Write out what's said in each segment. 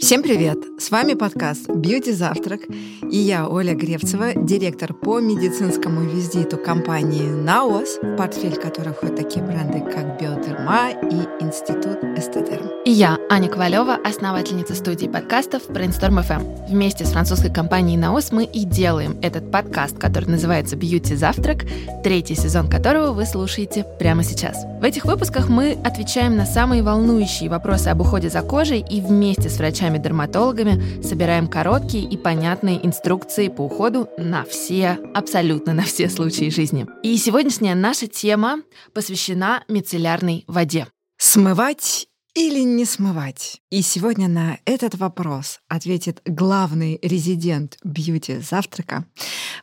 Всем привет! С вами подкаст «Бьюти Завтрак» и я, Оля Гревцева, директор по медицинскому визиту компании «Наос», в портфель которой входят такие бренды, как «Биодерма» и «Институт Эстедерм». И я, Аня Ковалева, основательница студии подкастов Brainstorm FM. Вместе с французской компанией «Наос» мы и делаем этот подкаст, который называется «Бьюти Завтрак», третий сезон которого вы слушаете прямо сейчас. В этих выпусках мы отвечаем на самые волнующие вопросы об уходе за кожей и вместе с врачами-дерматологами собираем короткие и понятные инструкции по уходу на все, абсолютно на все случаи жизни. И сегодняшняя наша тема посвящена мицеллярной воде. Смывать или не смывать? И сегодня на этот вопрос ответит главный резидент бьюти-завтрака,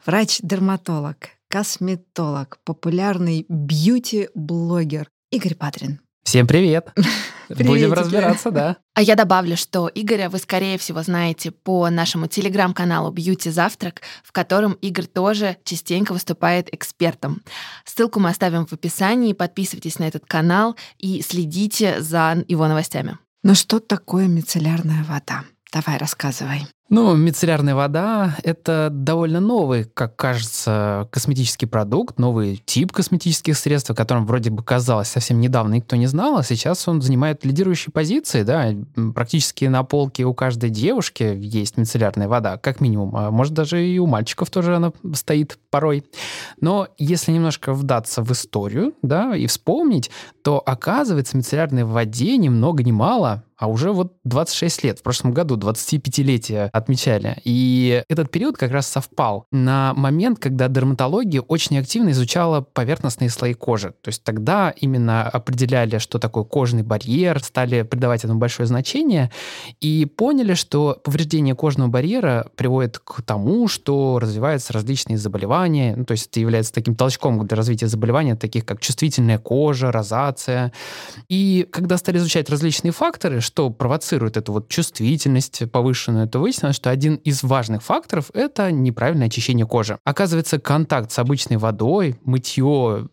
врач-дерматолог, косметолог, популярный бьюти-блогер Игорь Патрин. Всем привет! Будем разбираться, да. А я добавлю, что Игоря вы, скорее всего, знаете по нашему телеграм-каналу «Бьюти Завтрак», в котором Игорь тоже частенько выступает экспертом. Ссылку мы оставим в описании. Подписывайтесь на этот канал и следите за его новостями. Но что такое мицеллярная вода? Давай, рассказывай. Ну, мицеллярная вода — это довольно новый, как кажется, косметический продукт, новый тип косметических средств, о котором вроде бы казалось совсем недавно никто не знал, а сейчас он занимает лидирующие позиции, да, практически на полке у каждой девушки есть мицеллярная вода, как минимум, а может даже и у мальчиков тоже она стоит порой. Но если немножко вдаться в историю, да, и вспомнить, то оказывается мицеллярной воде ни много ни мало, а уже вот 26 лет, в прошлом году 25-летие отмечали. И этот период как раз совпал на момент, когда дерматология очень активно изучала поверхностные слои кожи. То есть тогда именно определяли, что такое кожный барьер, стали придавать этому большое значение и поняли, что повреждение кожного барьера приводит к тому, что развиваются различные заболевания. Ну, то есть это является таким толчком для развития заболеваний, таких как чувствительная кожа, розация. И когда стали изучать различные факторы, что провоцирует эту вот чувствительность повышенную, то выяснилось, что один из важных факторов — это неправильное очищение кожи. Оказывается, контакт с обычной водой, мытье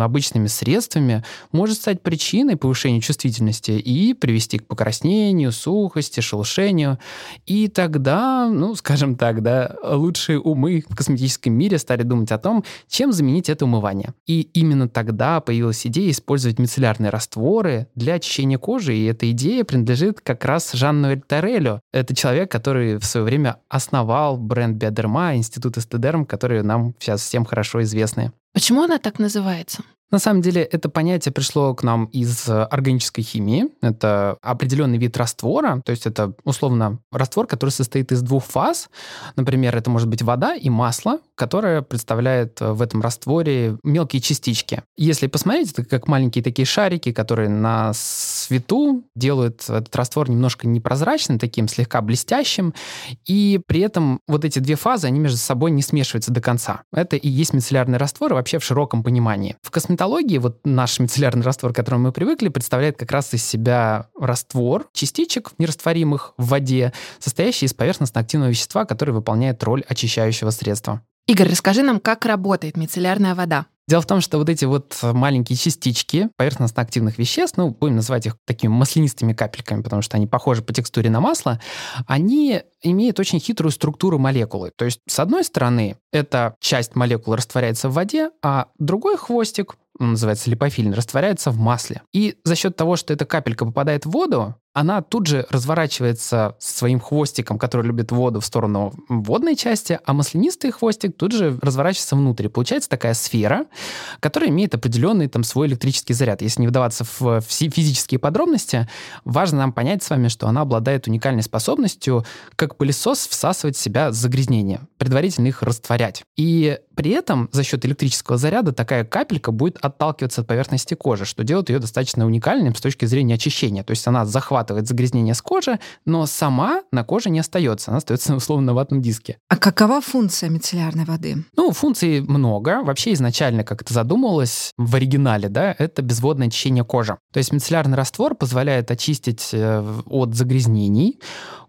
обычными средствами может стать причиной повышения чувствительности и привести к покраснению, сухости, шелушению. И тогда, ну, скажем так, да, лучшие умы в косметическом мире стали думать о том, чем заменить это умывание. И именно тогда появилась идея использовать мицеллярные растворы для очищения кожи, и эта идея принадлежит как раз Жанну Торелю. Это человек, который в свое время основал бренд Биодерма, институт Эстедерм, которые нам сейчас всем хорошо известны. Почему она так называется? На самом деле это понятие пришло к нам из органической химии. Это определенный вид раствора, то есть это условно раствор, который состоит из двух фаз. Например, это может быть вода и масло, которое представляет в этом растворе мелкие частички. Если посмотреть, это как маленькие такие шарики, которые на свету делают этот раствор немножко непрозрачным, таким слегка блестящим, и при этом вот эти две фазы, они между собой не смешиваются до конца. Это и есть мицеллярный раствор вообще в широком понимании. В косметологии вот наш мицеллярный раствор, к которому мы привыкли, представляет как раз из себя раствор частичек нерастворимых в воде, состоящий из поверхностно-активного вещества, который выполняет роль очищающего средства. Игорь, расскажи нам, как работает мицеллярная вода. Дело в том, что вот эти вот маленькие частички поверхностно-активных веществ, ну, будем называть их такими маслянистыми капельками, потому что они похожи по текстуре на масло, они имеют очень хитрую структуру молекулы. То есть, с одной стороны, эта часть молекулы растворяется в воде, а другой хвостик называется липофильный, растворяется в масле. И за счет того, что эта капелька попадает в воду, она тут же разворачивается своим хвостиком, который любит воду, в сторону водной части, а маслянистый хвостик тут же разворачивается внутрь. Получается такая сфера, которая имеет определенный там свой электрический заряд. Если не вдаваться в физические подробности, важно нам понять с вами, что она обладает уникальной способностью, как пылесос, всасывать в себя загрязнения, предварительно их растворять. И при этом за счет электрического заряда такая капелька будет отталкиваться от поверхности кожи, что делает ее достаточно уникальным с точки зрения очищения. То есть она захватывает загрязнение с кожи, но сама на коже не остается, она остается условно на ватном диске. А какова функция мицеллярной воды? Ну, функций много. Вообще изначально, как это задумывалось в оригинале, да, это безводное очищение кожи. То есть мицеллярный раствор позволяет очистить э, от загрязнений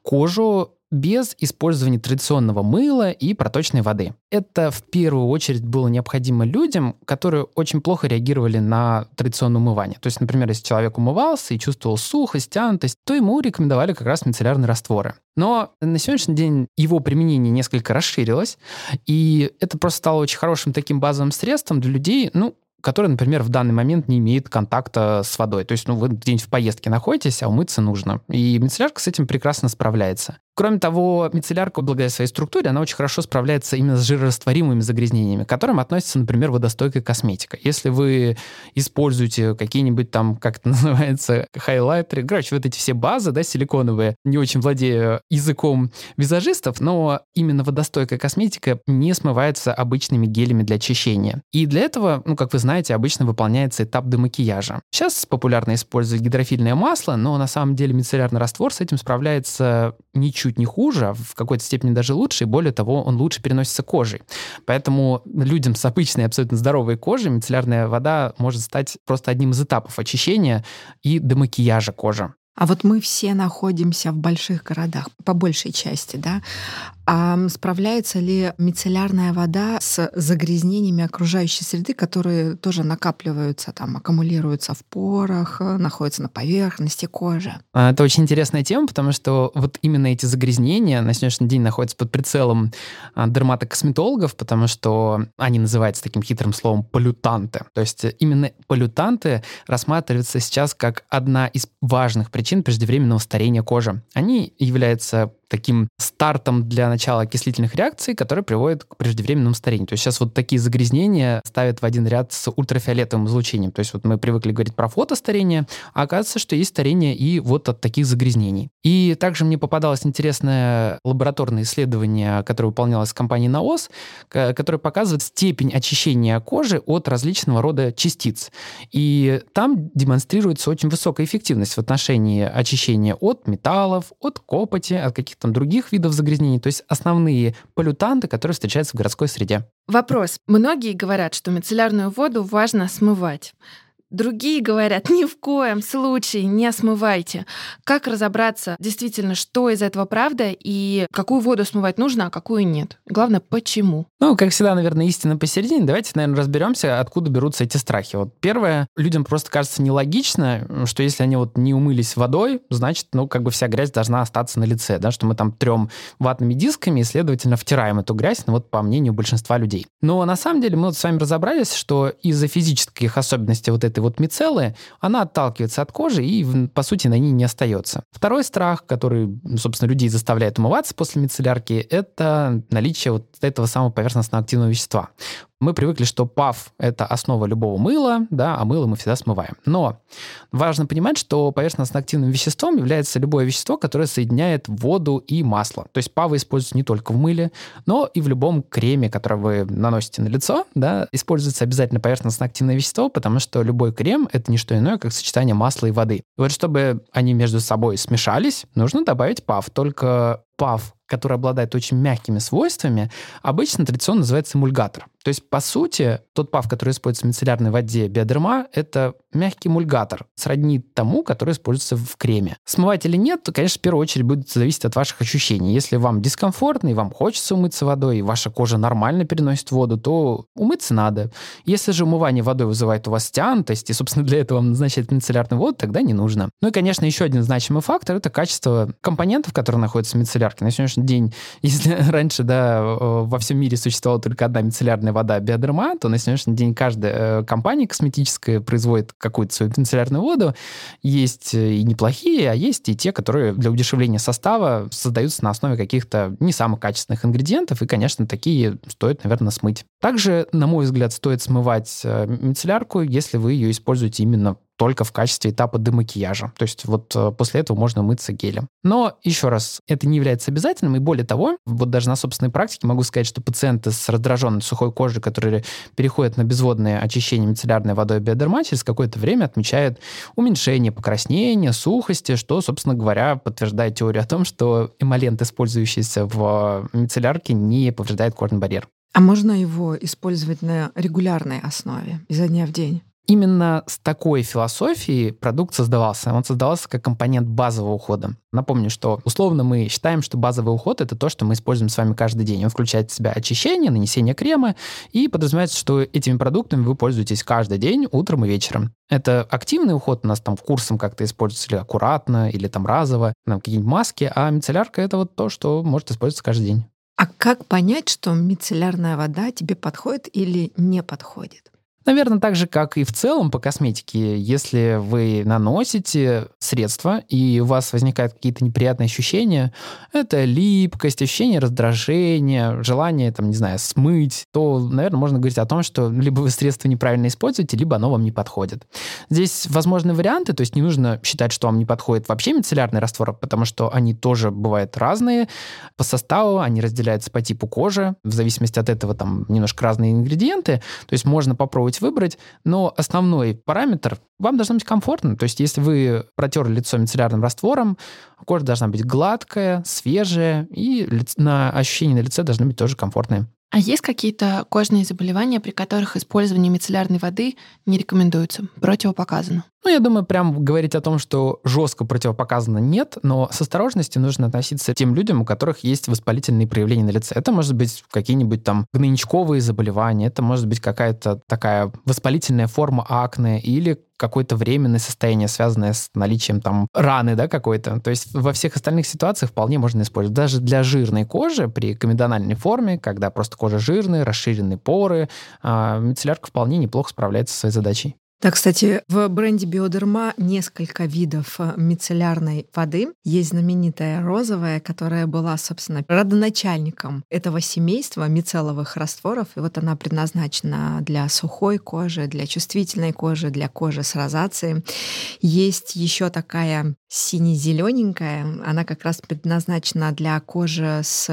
кожу без использования традиционного мыла и проточной воды. Это в первую очередь было необходимо людям, которые очень плохо реагировали на традиционное умывание. То есть, например, если человек умывался и чувствовал сухость, тянутость, то ему рекомендовали как раз мицеллярные растворы. Но на сегодняшний день его применение несколько расширилось, и это просто стало очень хорошим таким базовым средством для людей, ну, который, например, в данный момент не имеет контакта с водой. То есть, ну, вы где-нибудь в поездке находитесь, а умыться нужно. И мицеллярка с этим прекрасно справляется. Кроме того, мицеллярка, благодаря своей структуре, она очень хорошо справляется именно с жирорастворимыми загрязнениями, к которым относится, например, водостойкая косметика. Если вы используете какие-нибудь там, как это называется, хайлайтеры, короче, вот эти все базы, да, силиконовые, не очень владею языком визажистов, но именно водостойкая косметика не смывается обычными гелями для очищения. И для этого, ну, как вы знаете, обычно выполняется этап демакияжа. Сейчас популярно использовать гидрофильное масло, но на самом деле мицеллярный раствор с этим справляется ничуть чуть не хуже, а в какой-то степени даже лучше, и более того, он лучше переносится кожей. Поэтому людям с обычной, абсолютно здоровой кожей мицеллярная вода может стать просто одним из этапов очищения и демакияжа кожи. А вот мы все находимся в больших городах, по большей части, да. А справляется ли мицеллярная вода с загрязнениями окружающей среды, которые тоже накапливаются, там, аккумулируются в порах, находятся на поверхности кожи? А, это очень интересная тема, потому что вот именно эти загрязнения на сегодняшний день находятся под прицелом а, дерматокосметологов, потому что они называются таким хитрым словом полютанты. То есть именно полютанты рассматриваются сейчас как одна из важных причин преждевременного старения кожи. Они являются таким стартом для начала окислительных реакций, которые приводят к преждевременному старению. То есть сейчас вот такие загрязнения ставят в один ряд с ультрафиолетовым излучением. То есть вот мы привыкли говорить про фотостарение, а оказывается, что есть старение и вот от таких загрязнений. И также мне попадалось интересное лабораторное исследование, которое выполнялось компанией НАОС, которое показывает степень очищения кожи от различного рода частиц. И там демонстрируется очень высокая эффективность в отношении очищения от металлов, от копоти, от каких там других видов загрязнений, то есть основные полютанты, которые встречаются в городской среде. Вопрос. Многие говорят, что мицеллярную воду важно смывать. Другие говорят, ни в коем случае не смывайте. Как разобраться действительно, что из этого правда и какую воду смывать нужно, а какую нет? Главное, почему? Ну, как всегда, наверное, истина посередине. Давайте, наверное, разберемся, откуда берутся эти страхи. Вот первое, людям просто кажется нелогично, что если они вот не умылись водой, значит, ну, как бы вся грязь должна остаться на лице, да, что мы там трем ватными дисками и, следовательно, втираем эту грязь, ну, вот по мнению большинства людей. Но на самом деле мы вот с вами разобрались, что из-за физических особенностей вот этой этой вот мицеллы, она отталкивается от кожи и, по сути, на ней не остается. Второй страх, который, собственно, людей заставляет умываться после мицеллярки, это наличие вот этого самого поверхностно активного вещества. Мы привыкли, что ПАВ — это основа любого мыла, да, а мыло мы всегда смываем. Но важно понимать, что поверхностно-активным веществом является любое вещество, которое соединяет воду и масло. То есть ПАВы используются не только в мыле, но и в любом креме, который вы наносите на лицо, да, используется обязательно поверхностно-активное вещество, потому что любой крем — это не что иное, как сочетание масла и воды. И вот чтобы они между собой смешались, нужно добавить ПАВ. Только ПАВ который обладает очень мягкими свойствами, обычно традиционно называется эмульгатор. То есть, по сути, тот пав, который используется в мицеллярной воде биодерма, это мягкий эмульгатор, сродни тому, который используется в креме. Смывать или нет, то, конечно, в первую очередь будет зависеть от ваших ощущений. Если вам дискомфортно и вам хочется умыться водой, и ваша кожа нормально переносит воду, то умыться надо. Если же умывание водой вызывает у вас тянутость, и, собственно, для этого вам назначают мицеллярную воду, тогда не нужно. Ну и, конечно, еще один значимый фактор — это качество компонентов, которые находятся в мицеллярке. На сегодняшний день, если раньше, да, во всем мире существовала только одна мицеллярная вода биодерма, то на сегодняшний день каждая э, компания косметическая производит какую-то свою мицеллярную воду. Есть э, и неплохие, а есть и те, которые для удешевления состава создаются на основе каких-то не самых качественных ингредиентов, и, конечно, такие стоит, наверное, смыть. Также, на мой взгляд, стоит смывать э, мицеллярку, если вы ее используете именно только в качестве этапа демакияжа. То есть вот э, после этого можно мыться гелем. Но еще раз, это не является обязательным, и более того, вот даже на собственной практике могу сказать, что пациенты с раздраженной сухой кожей, которые переходят на безводное очищение мицеллярной водой биодерма, через какое-то время отмечают уменьшение покраснения, сухости, что, собственно говоря, подтверждает теорию о том, что эмолент, использующийся в мицеллярке, не повреждает кожный барьер. А можно его использовать на регулярной основе, изо дня в день? Именно с такой философией продукт создавался. Он создавался как компонент базового ухода. Напомню, что условно мы считаем, что базовый уход — это то, что мы используем с вами каждый день. Он включает в себя очищение, нанесение крема, и подразумевается, что этими продуктами вы пользуетесь каждый день, утром и вечером. Это активный уход, у нас там курсом как-то используется или аккуратно, или там разово, там какие-нибудь маски, а мицеллярка — это вот то, что может использоваться каждый день. А как понять, что мицеллярная вода тебе подходит или не подходит? Наверное, так же, как и в целом по косметике, если вы наносите средства, и у вас возникают какие-то неприятные ощущения, это липкость, ощущение раздражения, желание, там, не знаю, смыть, то, наверное, можно говорить о том, что либо вы средство неправильно используете, либо оно вам не подходит. Здесь возможны варианты, то есть не нужно считать, что вам не подходит вообще мицеллярный раствор, потому что они тоже бывают разные по составу, они разделяются по типу кожи, в зависимости от этого там немножко разные ингредиенты, то есть можно попробовать выбрать, но основной параметр вам должно быть комфортно. То есть если вы протерли лицо мицеллярным раствором, кожа должна быть гладкая, свежая, и на ощущения на лице должны быть тоже комфортные. А есть какие-то кожные заболевания, при которых использование мицеллярной воды не рекомендуется, противопоказано? Ну, я думаю, прям говорить о том, что жестко противопоказано нет, но с осторожностью нужно относиться к тем людям, у которых есть воспалительные проявления на лице. Это может быть какие-нибудь там гнойничковые заболевания, это может быть какая-то такая воспалительная форма акне или какое-то временное состояние, связанное с наличием там раны, да, какой-то. То есть во всех остальных ситуациях вполне можно использовать. Даже для жирной кожи при комедональной форме, когда просто кожа жирная, расширенные поры, а, мицеллярка вполне неплохо справляется со своей задачей. Да, кстати, в бренде Биодерма несколько видов э, мицеллярной воды. Есть знаменитая розовая, которая была, собственно, родоначальником этого семейства мицелловых растворов. И вот она предназначена для сухой кожи, для чувствительной кожи, для кожи с розацией. Есть еще такая сине-зелененькая. Она как раз предназначена для кожи с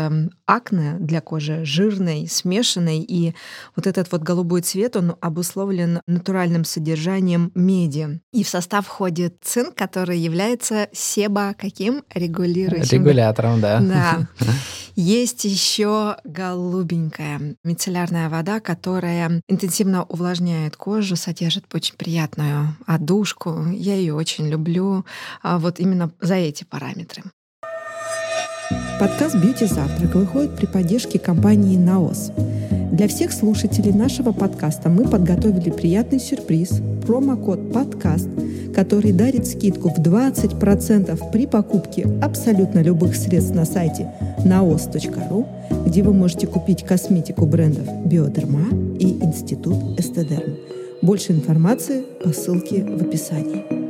акне, для кожи жирной, смешанной. И вот этот вот голубой цвет, он обусловлен натуральным содержанием меди. И в состав входит цинк, который является себо каким? Регулирующим. Регулятором, да. Да. Есть еще голубенькая мицеллярная вода, которая интенсивно увлажняет кожу, содержит очень приятную одушку. Я ее очень люблю а вот именно за эти параметры. Подкаст «Бьюти Завтрак» выходит при поддержке компании «Наос». Для всех слушателей нашего подкаста мы подготовили приятный сюрприз – промокод «Подкаст», который дарит скидку в 20% при покупке абсолютно любых средств на сайте naos.ru, где вы можете купить косметику брендов «Биодерма» и «Институт Эстедерм». Больше информации по ссылке в описании.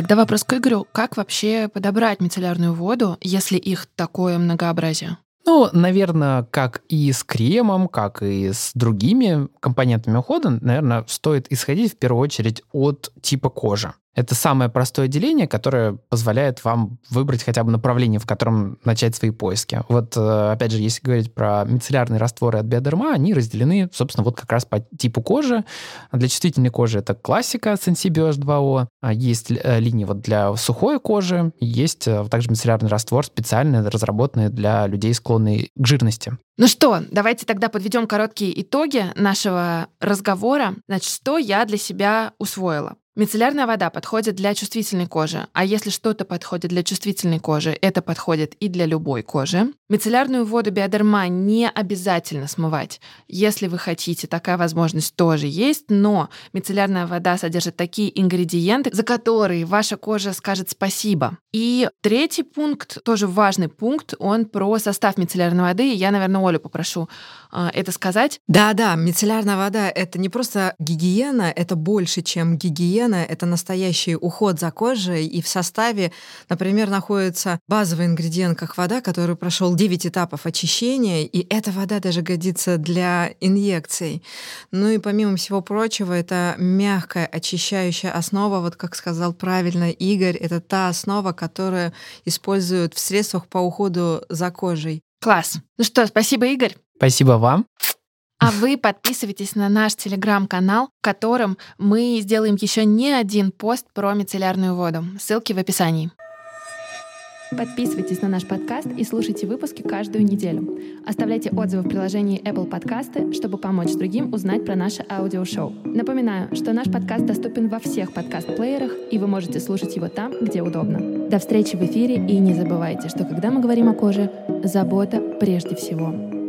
Тогда вопрос к Игорю. Как вообще подобрать мицеллярную воду, если их такое многообразие? Ну, наверное, как и с кремом, как и с другими компонентами ухода, наверное, стоит исходить в первую очередь от типа кожи. Это самое простое деление, которое позволяет вам выбрать хотя бы направление, в котором начать свои поиски. Вот, э, опять же, если говорить про мицеллярные растворы от Биодерма, они разделены, собственно, вот как раз по типу кожи. Для чувствительной кожи это классика Sensibio H2O. А есть э, линии вот для сухой кожи, есть э, также мицеллярный раствор, специально разработанный для людей, склонных к жирности. Ну что, давайте тогда подведем короткие итоги нашего разговора. Значит, что я для себя усвоила? Мицеллярная вода подходит для чувствительной кожи, а если что-то подходит для чувствительной кожи, это подходит и для любой кожи. Мицеллярную воду биодерма не обязательно смывать. Если вы хотите, такая возможность тоже есть, но мицеллярная вода содержит такие ингредиенты, за которые ваша кожа скажет спасибо. И третий пункт, тоже важный пункт, он про состав мицеллярной воды. Я, наверное, Олю попрошу э, это сказать. Да-да, мицеллярная вода — это не просто гигиена, это больше, чем гигиена, это настоящий уход за кожей, и в составе, например, находится базовый ингредиент, как вода, который прошел 9 этапов очищения, и эта вода даже годится для инъекций. Ну и помимо всего прочего, это мягкая очищающая основа, вот как сказал правильно Игорь, это та основа, которую используют в средствах по уходу за кожей. Класс. Ну что, спасибо, Игорь. Спасибо вам. А вы подписывайтесь на наш телеграм-канал, в котором мы сделаем еще не один пост про мицеллярную воду. Ссылки в описании. Подписывайтесь на наш подкаст и слушайте выпуски каждую неделю. Оставляйте отзывы в приложении Apple Podcasts, чтобы помочь другим узнать про наше аудиошоу. Напоминаю, что наш подкаст доступен во всех подкаст-плеерах, и вы можете слушать его там, где удобно. До встречи в эфире, и не забывайте, что когда мы говорим о коже, забота прежде всего.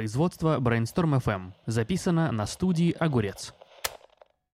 Производство Brainstorm FM. Записано на студии «Огурец».